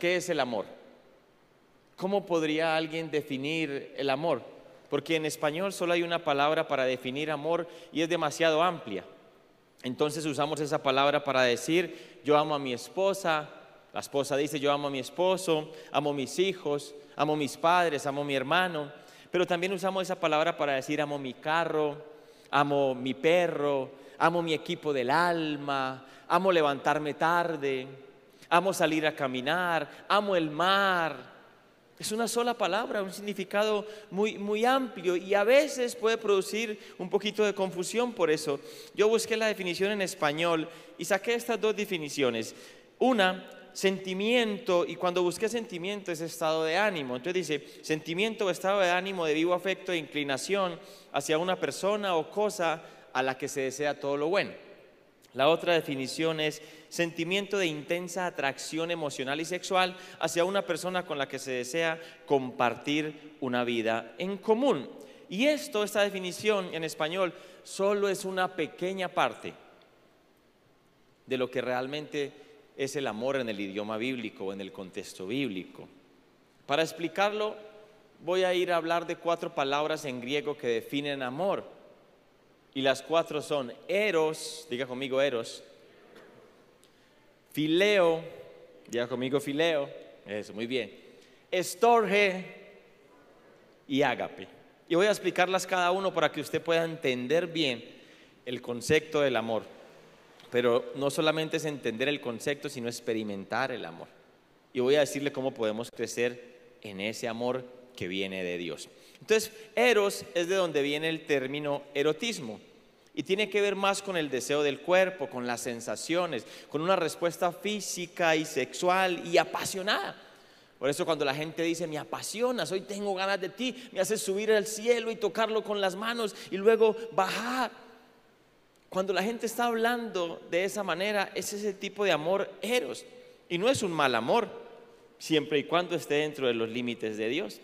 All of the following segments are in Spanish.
¿Qué es el amor? ¿Cómo podría alguien definir el amor? Porque en español solo hay una palabra para definir amor y es demasiado amplia. Entonces usamos esa palabra para decir, yo amo a mi esposa, la esposa dice, yo amo a mi esposo, amo a mis hijos, amo a mis padres, amo a mi hermano, pero también usamos esa palabra para decir, amo mi carro, amo mi perro, amo mi equipo del alma, amo levantarme tarde, amo salir a caminar, amo el mar. Es una sola palabra, un significado muy, muy amplio y a veces puede producir un poquito de confusión por eso. Yo busqué la definición en español y saqué estas dos definiciones. Una, sentimiento, y cuando busqué sentimiento es estado de ánimo. Entonces dice, sentimiento o estado de ánimo de vivo afecto e inclinación hacia una persona o cosa a la que se desea todo lo bueno. La otra definición es sentimiento de intensa atracción emocional y sexual hacia una persona con la que se desea compartir una vida en común. Y esto, esta definición en español, solo es una pequeña parte de lo que realmente es el amor en el idioma bíblico o en el contexto bíblico. Para explicarlo, voy a ir a hablar de cuatro palabras en griego que definen amor. Y las cuatro son eros, diga conmigo eros, fileo, diga conmigo fileo, eso, muy bien, estorge y ágape. Y voy a explicarlas cada uno para que usted pueda entender bien el concepto del amor. Pero no solamente es entender el concepto, sino experimentar el amor. Y voy a decirle cómo podemos crecer en ese amor que viene de Dios. Entonces, eros es de donde viene el término erotismo. Y tiene que ver más con el deseo del cuerpo, con las sensaciones, con una respuesta física y sexual y apasionada. Por eso cuando la gente dice, me apasionas, hoy tengo ganas de ti, me haces subir al cielo y tocarlo con las manos y luego bajar. Cuando la gente está hablando de esa manera, es ese tipo de amor eros. Y no es un mal amor, siempre y cuando esté dentro de los límites de Dios.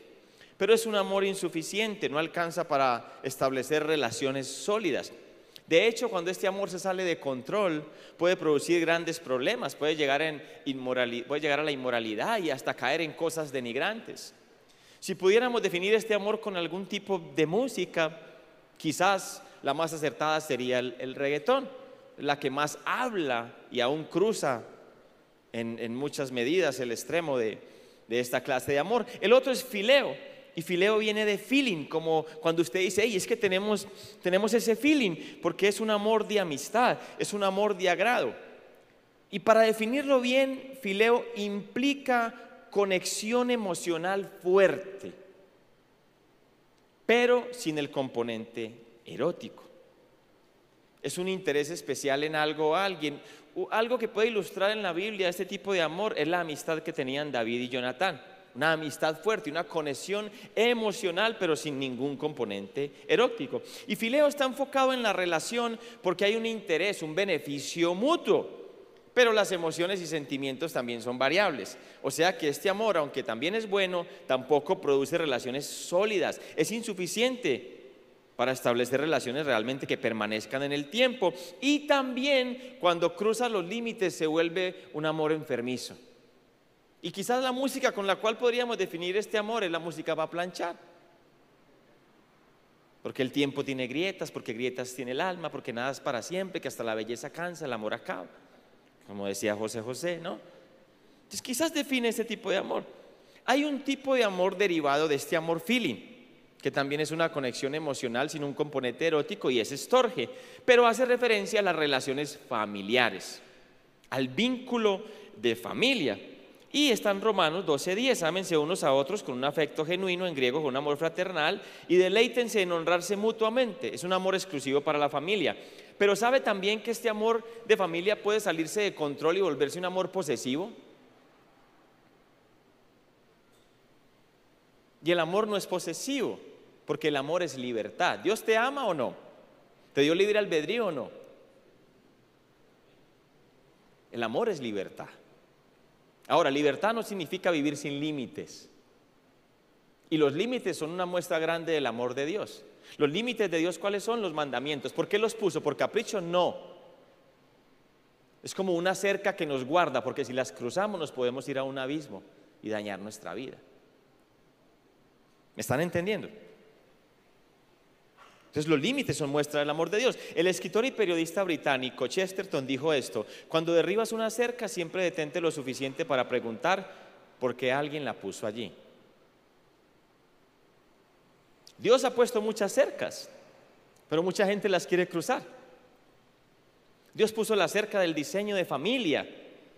Pero es un amor insuficiente, no alcanza para establecer relaciones sólidas. De hecho, cuando este amor se sale de control, puede producir grandes problemas, puede llegar, a la inmoralidad y hasta caer en cosas denigrantes. Si pudiéramos definir este amor con algún tipo de música, quizás la más acertada sería el, reggaetón, la que más habla y aún cruza en, muchas medidas el extremo de esta clase de amor. El otro es fileo y fileo viene de feeling, como cuando usted dice, hey, es que tenemos, tenemos ese feeling, porque es un amor de amistad, es un amor de agrado. Y para definirlo bien, fileo implica conexión emocional fuerte, pero sin el componente erótico. Es un interés especial en algo o alguien. Algo que puede ilustrar en la Biblia este tipo de amor es la amistad que tenían David y Jonatán una amistad fuerte, una conexión emocional, pero sin ningún componente erótico. Y Fileo está enfocado en la relación porque hay un interés, un beneficio mutuo. Pero las emociones y sentimientos también son variables. O sea que este amor, aunque también es bueno, tampoco produce relaciones sólidas. Es insuficiente para establecer relaciones realmente que permanezcan en el tiempo. Y también cuando cruza los límites se vuelve un amor enfermizo. Y quizás la música con la cual podríamos definir este amor es la música para planchar. Porque el tiempo tiene grietas, porque grietas tiene el alma, porque nada es para siempre, que hasta la belleza cansa, el amor acaba. Como decía José José, ¿no? Entonces quizás define ese tipo de amor. Hay un tipo de amor derivado de este amor feeling, que también es una conexión emocional sin un componente erótico y es estorge, pero hace referencia a las relaciones familiares, al vínculo de familia. Y están Romanos 12:10, ámense unos a otros con un afecto genuino, en griego con un amor fraternal, y deleítense en honrarse mutuamente. Es un amor exclusivo para la familia. Pero ¿sabe también que este amor de familia puede salirse de control y volverse un amor posesivo? Y el amor no es posesivo, porque el amor es libertad. ¿Dios te ama o no? ¿Te dio libre albedrío o no? El amor es libertad. Ahora, libertad no significa vivir sin límites. Y los límites son una muestra grande del amor de Dios. Los límites de Dios, ¿cuáles son? Los mandamientos. ¿Por qué los puso? ¿Por capricho? No. Es como una cerca que nos guarda, porque si las cruzamos nos podemos ir a un abismo y dañar nuestra vida. ¿Me están entendiendo? Entonces los límites son muestra del amor de Dios. El escritor y periodista británico Chesterton dijo esto, cuando derribas una cerca siempre detente lo suficiente para preguntar por qué alguien la puso allí. Dios ha puesto muchas cercas, pero mucha gente las quiere cruzar. Dios puso la cerca del diseño de familia.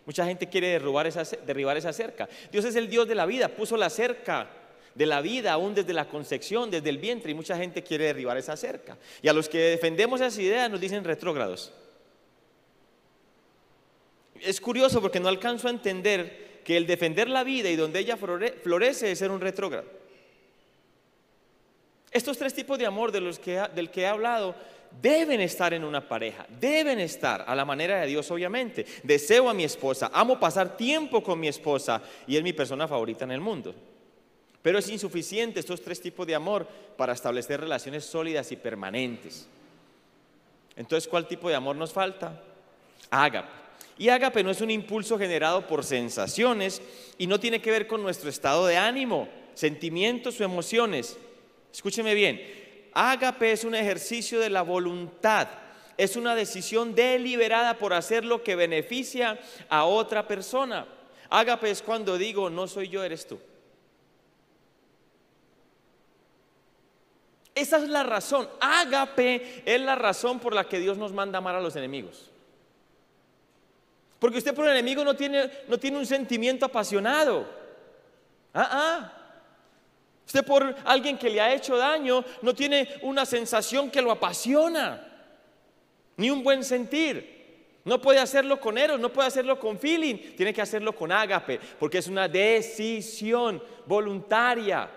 Mucha gente quiere derribar esa, derribar esa cerca. Dios es el Dios de la vida, puso la cerca de la vida aún desde la concepción, desde el vientre, y mucha gente quiere derribar esa cerca. Y a los que defendemos esa idea nos dicen retrógrados. Es curioso porque no alcanzo a entender que el defender la vida y donde ella florece es ser un retrógrado. Estos tres tipos de amor del que he hablado deben estar en una pareja, deben estar a la manera de Dios obviamente. Deseo a mi esposa, amo pasar tiempo con mi esposa y es mi persona favorita en el mundo. Pero es insuficiente estos tres tipos de amor para establecer relaciones sólidas y permanentes. Entonces, ¿cuál tipo de amor nos falta? Ágape. Y ágape no es un impulso generado por sensaciones y no tiene que ver con nuestro estado de ánimo, sentimientos o emociones. Escúcheme bien, ágape es un ejercicio de la voluntad, es una decisión deliberada por hacer lo que beneficia a otra persona. Ágape es cuando digo, no soy yo, eres tú. Esa es la razón. Ágape es la razón por la que Dios nos manda amar a los enemigos. Porque usted por el enemigo no tiene, no tiene un sentimiento apasionado. Ah, ah. Usted por alguien que le ha hecho daño no tiene una sensación que lo apasiona, ni un buen sentir. No puede hacerlo con eros, no puede hacerlo con feeling, tiene que hacerlo con ágape, porque es una decisión voluntaria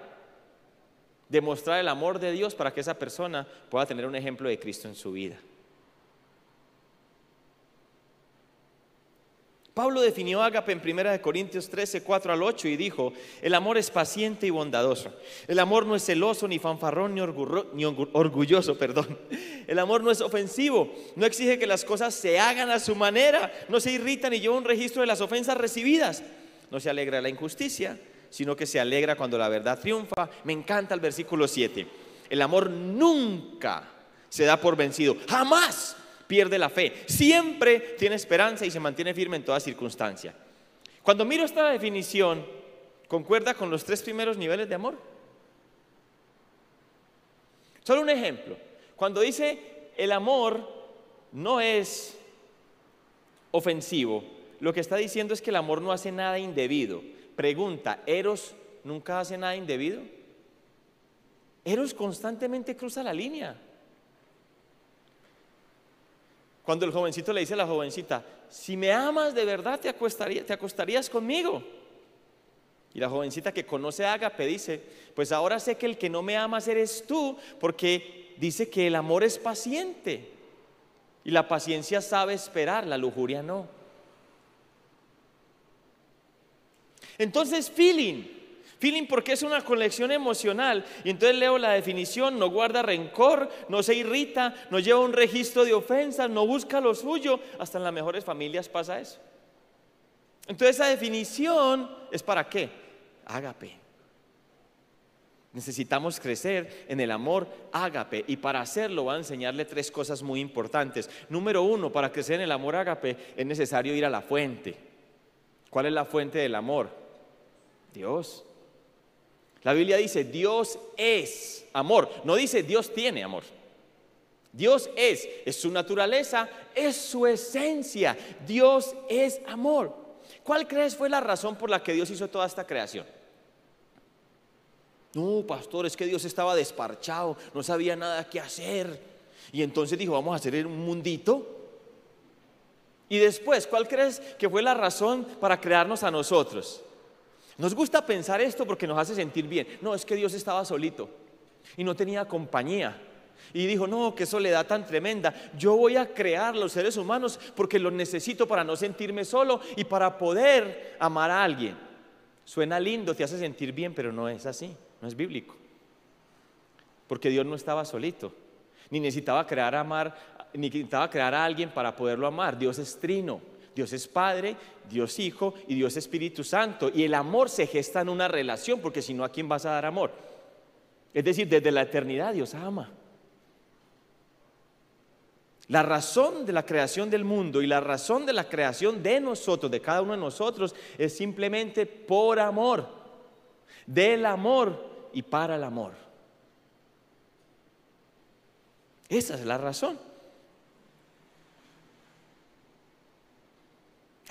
de mostrar el amor de Dios para que esa persona pueda tener un ejemplo de Cristo en su vida. Pablo definió ágape en 1 Corintios 13, 4 al 8 y dijo, el amor es paciente y bondadoso. El amor no es celoso, ni fanfarrón, ni, ni orgulloso, perdón. El amor no es ofensivo, no exige que las cosas se hagan a su manera, no se irrita ni lleva un registro de las ofensas recibidas, no se alegra de la injusticia, sino que se alegra cuando la verdad triunfa. Me encanta el versículo 7. El amor nunca se da por vencido, jamás pierde la fe, siempre tiene esperanza y se mantiene firme en toda circunstancia. Cuando miro esta definición, ¿concuerda con los tres primeros niveles de amor? Solo un ejemplo. Cuando dice el amor no es ofensivo, lo que está diciendo es que el amor no hace nada indebido. Pregunta, ¿Eros nunca hace nada indebido? Eros constantemente cruza la línea. Cuando el jovencito le dice a la jovencita, si me amas de verdad, te, acostarías conmigo. Y la jovencita que conoce a Agape dice, pues ahora sé que el que no me amas eres tú, porque dice que el amor es paciente. Y la paciencia sabe esperar, la lujuria no. Entonces, feeling. Feeling porque es una conexión emocional. Y entonces leo la definición, no guarda rencor, no se irrita, no lleva un registro de ofensas, no busca lo suyo. Hasta en las mejores familias pasa eso. Entonces esa definición es para qué? Ágape. Necesitamos crecer en el amor ágape y para hacerlo va a enseñarle tres cosas muy importantes. Número uno, para crecer en el amor ágape es necesario ir a la fuente. ¿Cuál es la fuente del amor? Dios. La Biblia dice, Dios es amor. No dice Dios tiene amor. Dios es, es su naturaleza, es su esencia. Dios es amor. ¿Cuál crees fue la razón por la que Dios hizo toda esta creación? No, pastor, es que Dios estaba desparchado, no sabía nada que hacer. Y entonces dijo, vamos a hacer un mundito. Y después, ¿cuál crees que fue la razón para crearnos a nosotros? Nos gusta pensar esto porque nos hace sentir bien. No, es que Dios estaba solito y no tenía compañía. Y dijo, no, qué soledad tan tremenda. Yo voy a crear los seres humanos porque los necesito para no sentirme solo y para poder amar a alguien. Suena lindo, te hace sentir bien, pero no es así, no es bíblico. Porque Dios no estaba solito, ni necesitaba crear amar, ni necesitaba crear a alguien para poderlo amar. Dios es trino. Dios es Padre, Dios Hijo y Dios Espíritu Santo. Y el amor se gesta en una relación, porque si no, ¿a quién vas a dar amor? Es decir, desde la eternidad Dios ama. La razón de la creación del mundo y la razón de la creación de nosotros, de cada uno de nosotros, es simplemente por amor, del amor y para el amor. Esa es la razón.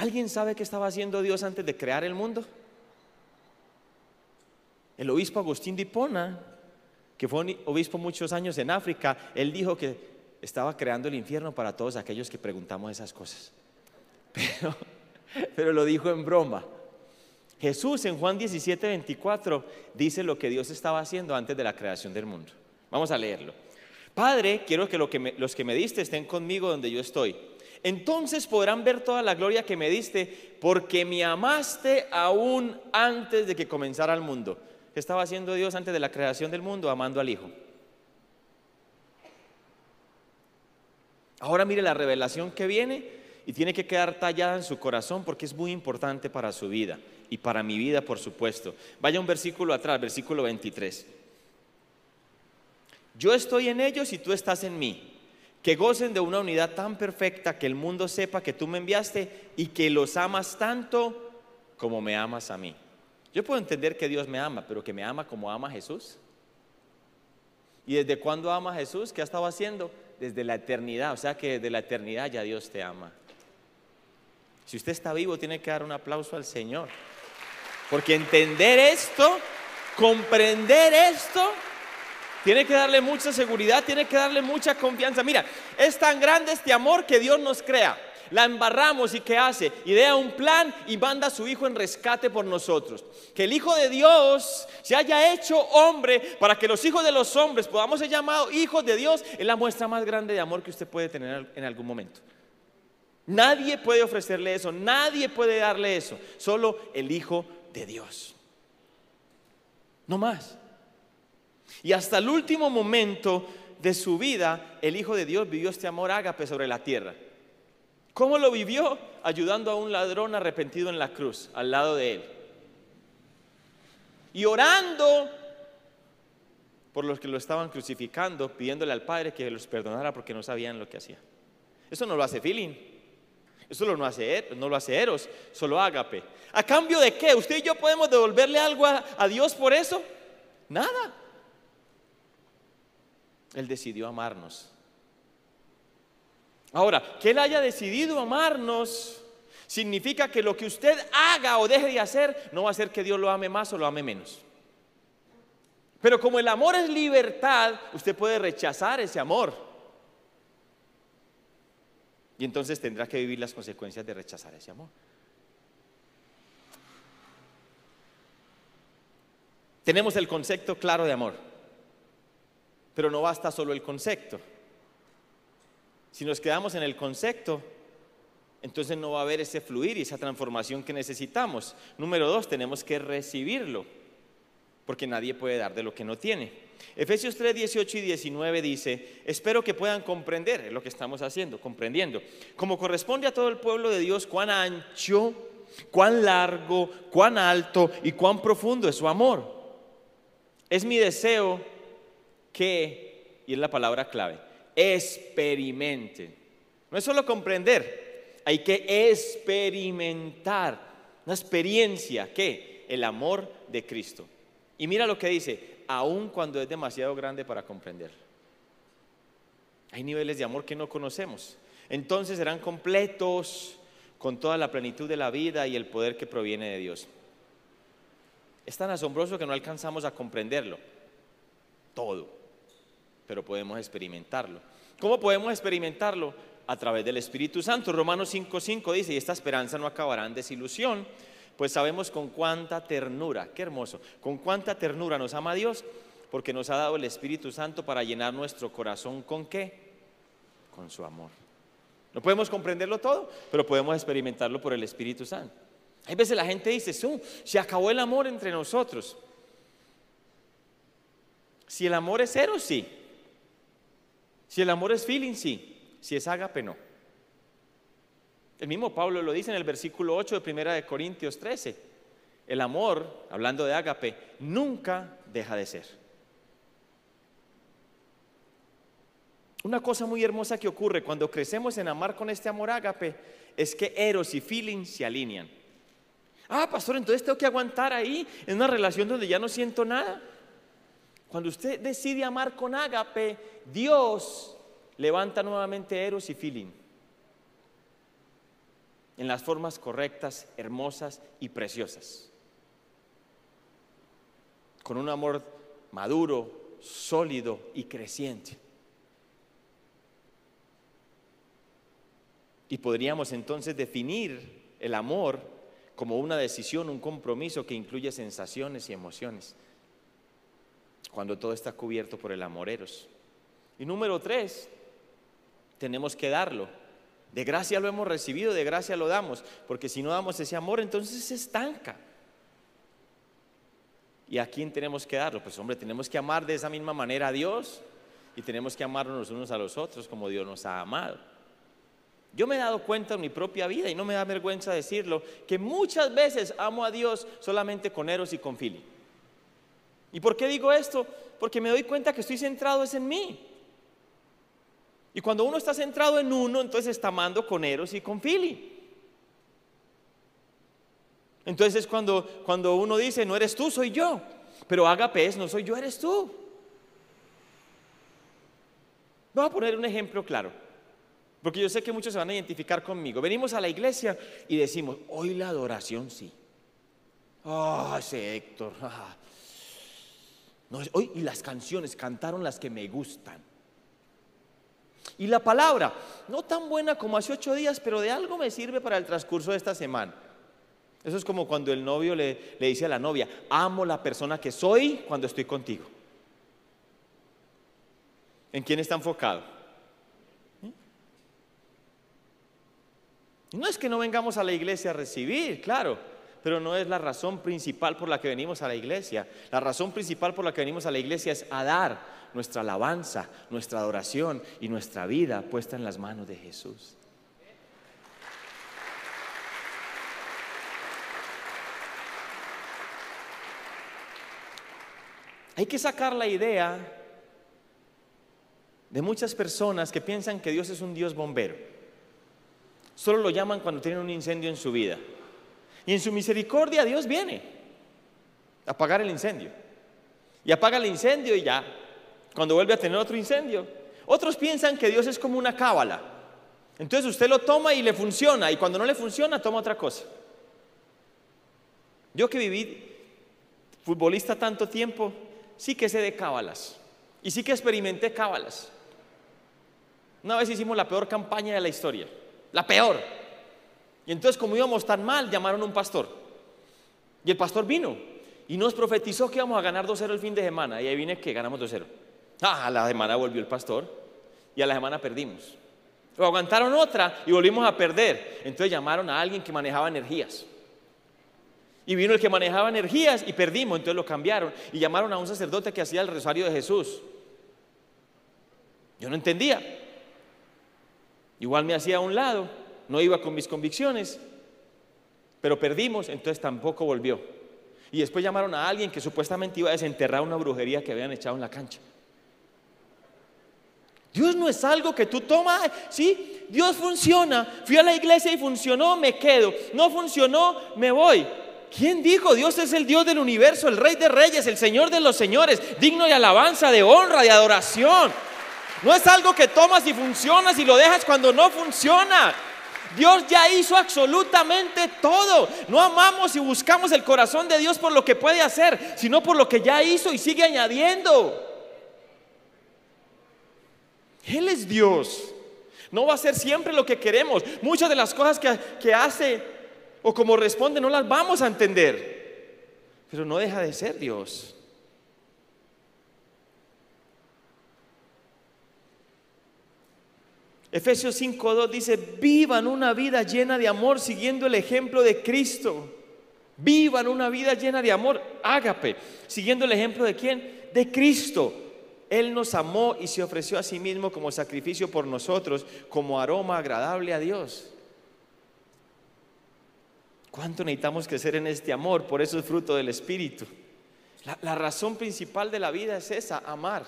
¿Alguien sabe qué estaba haciendo Dios antes de crear el mundo? El obispo Agustín de Hipona, que fue obispo muchos años en África, él dijo que estaba creando el infierno para todos aquellos que preguntamos esas cosas. Pero, pero lo dijo en broma. Jesús en Juan 17, 24 dice lo que Dios estaba haciendo antes de la creación del mundo. Vamos a leerlo. Padre, quiero que, los que me diste estén conmigo donde yo estoy. Entonces podrán ver toda la gloria que me diste, porque me amaste aún antes de que comenzara el mundo. ¿Qué estaba haciendo Dios antes de la creación del mundo? Amando al Hijo. Ahora mire la revelación que viene y tiene que quedar tallada en su corazón porque es muy importante para su vida y para mi vida, por supuesto. Vaya un versículo atrás, versículo 23. Yo estoy en ellos y tú estás en mí. Que gocen de una unidad tan perfecta que el mundo sepa que tú me enviaste y que los amas tanto como me amas a mí. Yo puedo entender que Dios me ama, pero que me ama como ama Jesús. ¿Y desde cuándo ama Jesús? ¿Qué ha estado haciendo? Desde la eternidad. O sea que desde la eternidad ya Dios te ama. Si usted está vivo, tiene que dar un aplauso al Señor. Porque entender esto, comprender esto, tiene que darle mucha seguridad, tiene que darle mucha confianza. Mira, es tan grande este amor que Dios nos crea. La embarramos y ¿qué hace? Idea un plan y manda a su Hijo en rescate por nosotros. Que el Hijo de Dios se haya hecho hombre para que los hijos de los hombres podamos ser llamados hijos de Dios es la muestra más grande de amor que usted puede tener en algún momento. Nadie puede ofrecerle eso, nadie puede darle eso, solo el Hijo de Dios. No más. Y hasta el último momento de su vida, el Hijo de Dios vivió este amor ágape sobre la tierra. ¿Cómo lo vivió? Ayudando a un ladrón arrepentido en la cruz, al lado de él. Y orando por los que lo estaban crucificando, pidiéndole al Padre que los perdonara porque no sabían lo que hacía. Eso no lo hace Feeling. Eso no lo hace, no lo hace Eros, solo Ágape. ¿A cambio de qué? ¿Usted y yo podemos devolverle algo a Dios por eso? Nada. Él decidió amarnos. Ahora, que Él haya decidido amarnos significa que lo que usted haga o deje de hacer no va a hacer que Dios lo ame más o lo ame menos. Pero como el amor es libertad, usted puede rechazar ese amor. Y entonces tendrá que vivir las consecuencias de rechazar ese amor. Tenemos el concepto claro de amor. Pero no basta solo el concepto. Si nos quedamos en el concepto, entonces no va a haber ese fluir y esa transformación que necesitamos. Número dos, tenemos que recibirlo, porque nadie puede dar de lo que no tiene. Efesios 3, 18 y 19 dice, espero que puedan comprender lo que estamos haciendo, comprendiendo, como corresponde a todo el pueblo de Dios, cuán ancho, cuán largo, cuán alto y cuán profundo es su amor. Es mi deseo que, y es la palabra clave, experimenten. No es solo comprender, hay que experimentar una experiencia que el amor de Cristo. Y mira lo que dice, aun cuando es demasiado grande para comprender. Hay niveles de amor que no conocemos. Entonces serán completos con toda la plenitud de la vida y el poder que proviene de Dios. Es tan asombroso que no alcanzamos a comprenderlo todo pero podemos experimentarlo. ¿Cómo podemos experimentarlo? A través del Espíritu Santo. Romanos 5:5 dice, y esta esperanza no acabará en desilusión, pues sabemos con cuánta ternura, qué hermoso, con cuánta ternura nos ama Dios, porque nos ha dado el Espíritu Santo para llenar nuestro corazón con qué? Con su amor. No podemos comprenderlo todo, pero podemos experimentarlo por el Espíritu Santo. Hay veces la gente dice, se acabó el amor entre nosotros. Si el amor es cero, sí. Si el amor es feeling, sí. Si es ágape, no. El mismo Pablo lo dice en el versículo 8 de 1 de Corintios 13. El amor, hablando de ágape, nunca deja de ser. Una cosa muy hermosa que ocurre cuando crecemos en amar con este amor ágape es que eros y feeling se alinean. Ah, pastor, entonces tengo que aguantar ahí en una relación donde ya no siento nada. Cuando usted decide amar con ágape, Dios levanta nuevamente eros y feeling en las formas correctas, hermosas y preciosas. Con un amor maduro, sólido y creciente. Y podríamos entonces definir el amor como una decisión, un compromiso que incluye sensaciones y emociones, cuando todo está cubierto por el amoreros. Y número tres, tenemos que darlo. De gracia lo hemos recibido, de gracia lo damos, porque si no damos ese amor, entonces se estanca. ¿Y a quién tenemos que darlo? Pues hombre, tenemos que amar de esa misma manera a Dios y tenemos que amarnos unos a los otros como Dios nos ha amado. Yo me he dado cuenta en mi propia vida y no me da vergüenza decirlo, que muchas veces amo a Dios solamente con Eros y con Fili. ¿Y por qué digo esto? Porque me doy cuenta que estoy centrado es en mí. Y cuando uno está centrado en uno, entonces está amando con Eros y con Fili. Entonces cuando, cuando uno dice, no eres tú, soy yo. Pero Agape es, no soy yo, eres tú. Voy a poner un ejemplo claro. Porque yo sé que muchos se van a identificar conmigo. Venimos a la iglesia y decimos, hoy la adoración sí. Ah, ese Héctor. Ah. Hoy, y las canciones cantaron las que me gustan. Y la palabra, no tan buena como hace ocho días, pero de algo me sirve para el transcurso de esta semana. Eso es como cuando el novio le, le dice a la novia, amo la persona que soy cuando estoy contigo. ¿En quién está enfocado? No es que no vengamos a la iglesia a recibir, claro, pero no es la razón principal por la que venimos a la iglesia. La razón principal por la que venimos a la iglesia es a dar nuestra alabanza, nuestra adoración y nuestra vida puesta en las manos de Jesús. Hay que sacar la idea de muchas personas que piensan que Dios es un Dios bombero. Solo lo llaman cuando tienen un incendio en su vida. Y en su misericordia Dios viene a apagar el incendio. Y apaga el incendio y ya, cuando vuelve a tener otro incendio. Otros piensan que Dios es como una cábala. Entonces usted lo toma y le funciona, y cuando no le funciona, toma otra cosa. Yo que viví futbolista tanto tiempo, sí que sé de cábalas. Y sí que experimenté cábalas. Una vez hicimos la peor campaña de la historia la peor. Y entonces como íbamos tan mal, llamaron a un pastor. Y el pastor vino y nos profetizó que íbamos a ganar 2-0 el fin de semana. Y ahí viene que ganamos 2-0. Ah, a la semana volvió el pastor y a la semana perdimos. Lo aguantaron otra y volvimos a perder. Entonces llamaron a alguien que manejaba energías. Y vino el que manejaba energías y perdimos, entonces lo cambiaron. Y llamaron a un sacerdote que hacía el rosario de Jesús. Yo no entendía. Igual me hacía a un lado, no iba con mis convicciones, pero perdimos, entonces tampoco volvió. Y después llamaron a alguien que supuestamente iba a desenterrar una brujería que habían echado en la cancha. Dios no es algo que tú tomas, sí, Dios funciona. Fui a la iglesia y funcionó, me quedo. No funcionó, me voy. ¿Quién dijo? Dios es el Dios del universo, el Rey de Reyes, el Señor de los Señores, digno de alabanza, de honra, de adoración. No es algo que tomas y funcionas y lo dejas cuando no funciona. Dios ya hizo absolutamente todo. No amamos y buscamos el corazón de Dios por lo que puede hacer, sino por lo que ya hizo y sigue añadiendo. Él es Dios. No va a ser siempre lo que queremos. Muchas de las cosas que, que hace o como responde no las vamos a entender. Pero no deja de ser Dios. Efesios 5.2 dice, vivan una vida llena de amor siguiendo el ejemplo de Cristo. Vivan una vida llena de amor, ágape, siguiendo el ejemplo de quién? De Cristo. Él nos amó y se ofreció a sí mismo como sacrificio por nosotros, como aroma agradable a Dios. ¿Cuánto necesitamos crecer en este amor? Por eso es fruto del Espíritu. La, la, razón principal de la vida es esa, amar.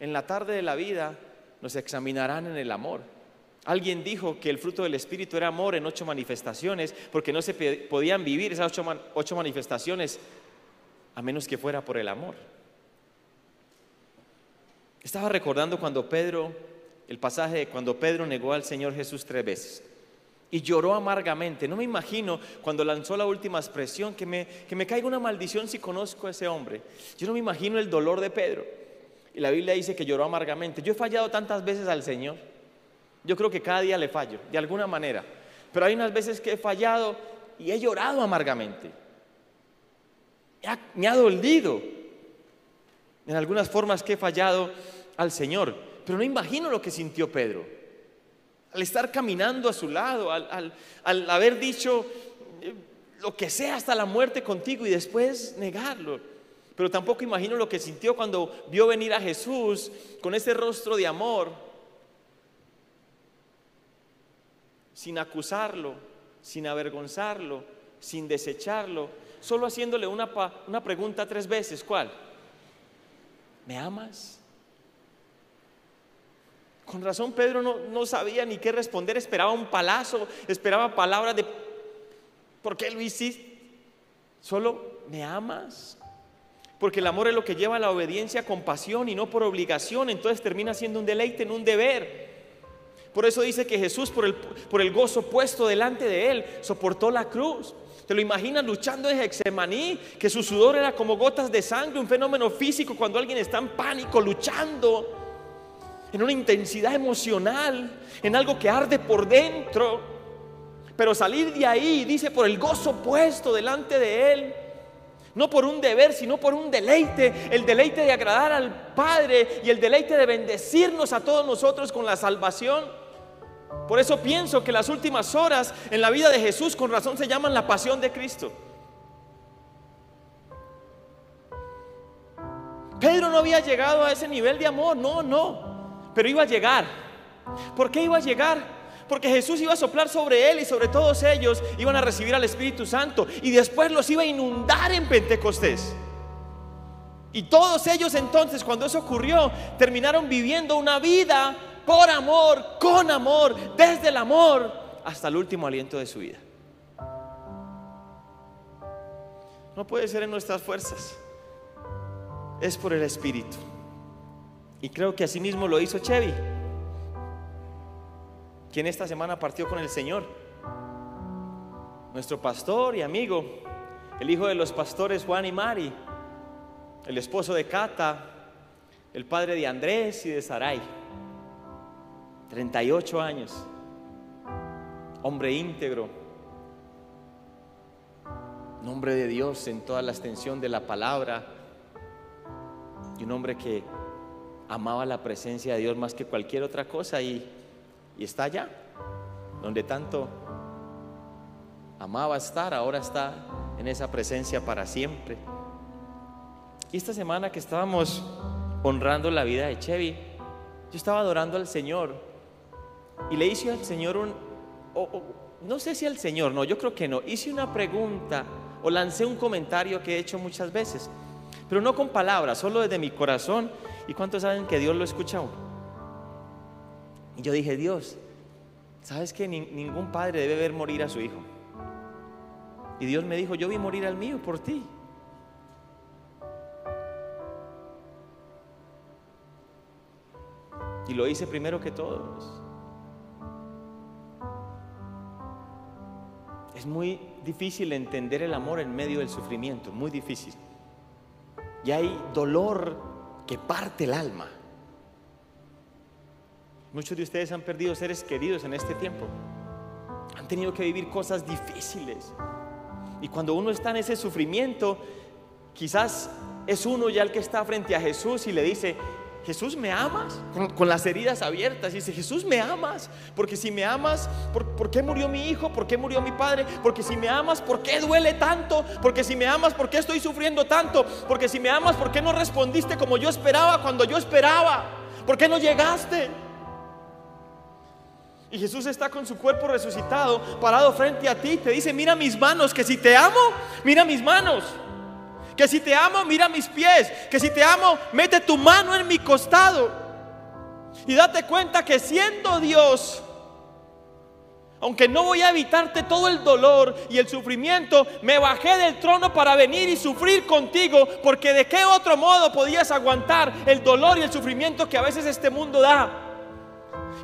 En la tarde de la vida nos examinarán en el amor. Alguien dijo que el fruto del Espíritu era amor en ocho manifestaciones, porque no se podían vivir esas ocho, manifestaciones a menos que fuera por el amor. Estaba recordando cuando Pedro, el pasaje de cuando Pedro negó al Señor Jesús tres veces y lloró amargamente. No me imagino cuando lanzó la última expresión que me, que me caiga una maldición si conozco a ese hombre. Yo no me imagino el dolor de Pedro. Y la Biblia dice que lloró amargamente. Yo he fallado tantas veces al Señor. Yo creo que cada día le fallo, de alguna manera. Pero hay unas veces que he fallado y he llorado amargamente. Me ha, dolido. En algunas formas que he fallado al Señor. Pero no imagino lo que sintió Pedro al estar caminando a su lado, al, haber dicho eh, lo que sea hasta la muerte contigo y después negarlo. Pero tampoco imagino lo que sintió cuando vio venir a Jesús con ese rostro de amor, sin acusarlo, sin avergonzarlo, sin desecharlo, solo haciéndole una, una pregunta tres veces. ¿Cuál? ¿Me amas? Con razón Pedro no, sabía ni qué responder, esperaba un palazo, esperaba palabras de, ¿por qué lo hiciste? Solo, ¿me amas? Porque el amor es lo que lleva a la obediencia con pasión y no por obligación, entonces termina siendo un deleite, en un deber. Por eso dice que Jesús, por el, por el gozo puesto delante de él, soportó la cruz. ¿Te lo imaginas luchando en Hexemaní? Que su sudor era como gotas de sangre, un fenómeno físico cuando alguien está en pánico, luchando en una intensidad emocional, en algo que arde por dentro. Pero salir de ahí, dice, por el gozo puesto delante de Él. No por un deber, sino por un deleite. El deleite de agradar al Padre y el deleite de bendecirnos a todos nosotros con la salvación. Por eso pienso que las últimas horas en la vida de Jesús con razón se llaman la pasión de Cristo. Pedro no había llegado a ese nivel de amor, no, no pero iba a llegar. ¿Por qué iba a llegar? Porque Jesús iba a soplar sobre él y sobre todos ellos iban a recibir al Espíritu Santo y después los iba a inundar en Pentecostés. Y todos ellos entonces, cuando eso ocurrió, terminaron viviendo una vida por amor, con amor, desde el amor hasta el último aliento de su vida. No puede ser en nuestras fuerzas, es por el Espíritu. Y creo que así mismo lo hizo Chevy, quien esta semana partió con el Señor. Nuestro pastor y amigo, el hijo de los pastores Juan y Mari, el esposo de Cata, el padre de Andrés y de Sarai. 38 años, hombre íntegro, nombre de Dios en toda la extensión de la palabra y un hombre que amaba la presencia de Dios más que cualquier otra cosa y, está allá, donde tanto amaba estar, ahora está en esa presencia para siempre. Y esta semana que estábamos honrando la vida de Chevy, yo estaba adorando al Señor y le hice al Señor un, no sé si al Señor, no, yo creo que no, hice una pregunta o lancé un comentario que he hecho muchas veces, pero no con palabras, solo desde mi corazón ¿Y cuántos saben que Dios lo escucha Y yo dije, Dios, ¿sabes que ningún padre debe ver morir a su hijo? Y Dios me dijo, yo vi morir al mío por ti. Y lo hice primero que todos. Es muy difícil entender el amor en medio del sufrimiento, muy difícil. Y hay dolor que parte el alma. Muchos de ustedes han perdido seres queridos en este tiempo. Han tenido que vivir cosas difíciles. Y cuando uno está en ese sufrimiento, quizás es uno ya el que está frente a Jesús y le dice, Jesús, ¿me amas? Con, las heridas abiertas. Y dice, Jesús, ¿me amas? Porque si me amas, ¿por, qué murió mi hijo? ¿Por qué murió mi padre? Porque si me amas, ¿por qué duele tanto? Porque si me amas, ¿por qué estoy sufriendo tanto? Porque si me amas, ¿por qué no respondiste como yo esperaba cuando yo esperaba? ¿Por qué no llegaste? Y Jesús está con su cuerpo resucitado, parado frente a ti. Te dice, mira mis manos, que si te amo, mira mis manos. Que si te amo, mira mis pies. Que si te amo, mete tu mano en mi costado. Y date cuenta que siendo Dios, aunque no voy a evitarte todo el dolor y el sufrimiento, me bajé del trono para venir y sufrir contigo, porque de qué otro modo podías aguantar el dolor y el sufrimiento que a veces este mundo da.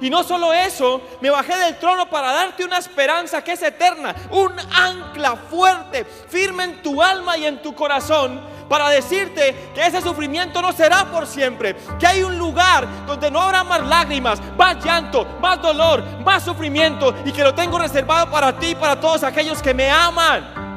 Y no solo eso, me bajé del trono para darte una esperanza que es eterna, un ancla fuerte, firme en tu alma y en tu corazón, para decirte que ese sufrimiento no será por siempre, que hay un lugar donde no habrá más lágrimas, más llanto, más dolor, más sufrimiento y que lo tengo reservado para ti y para todos aquellos que me aman.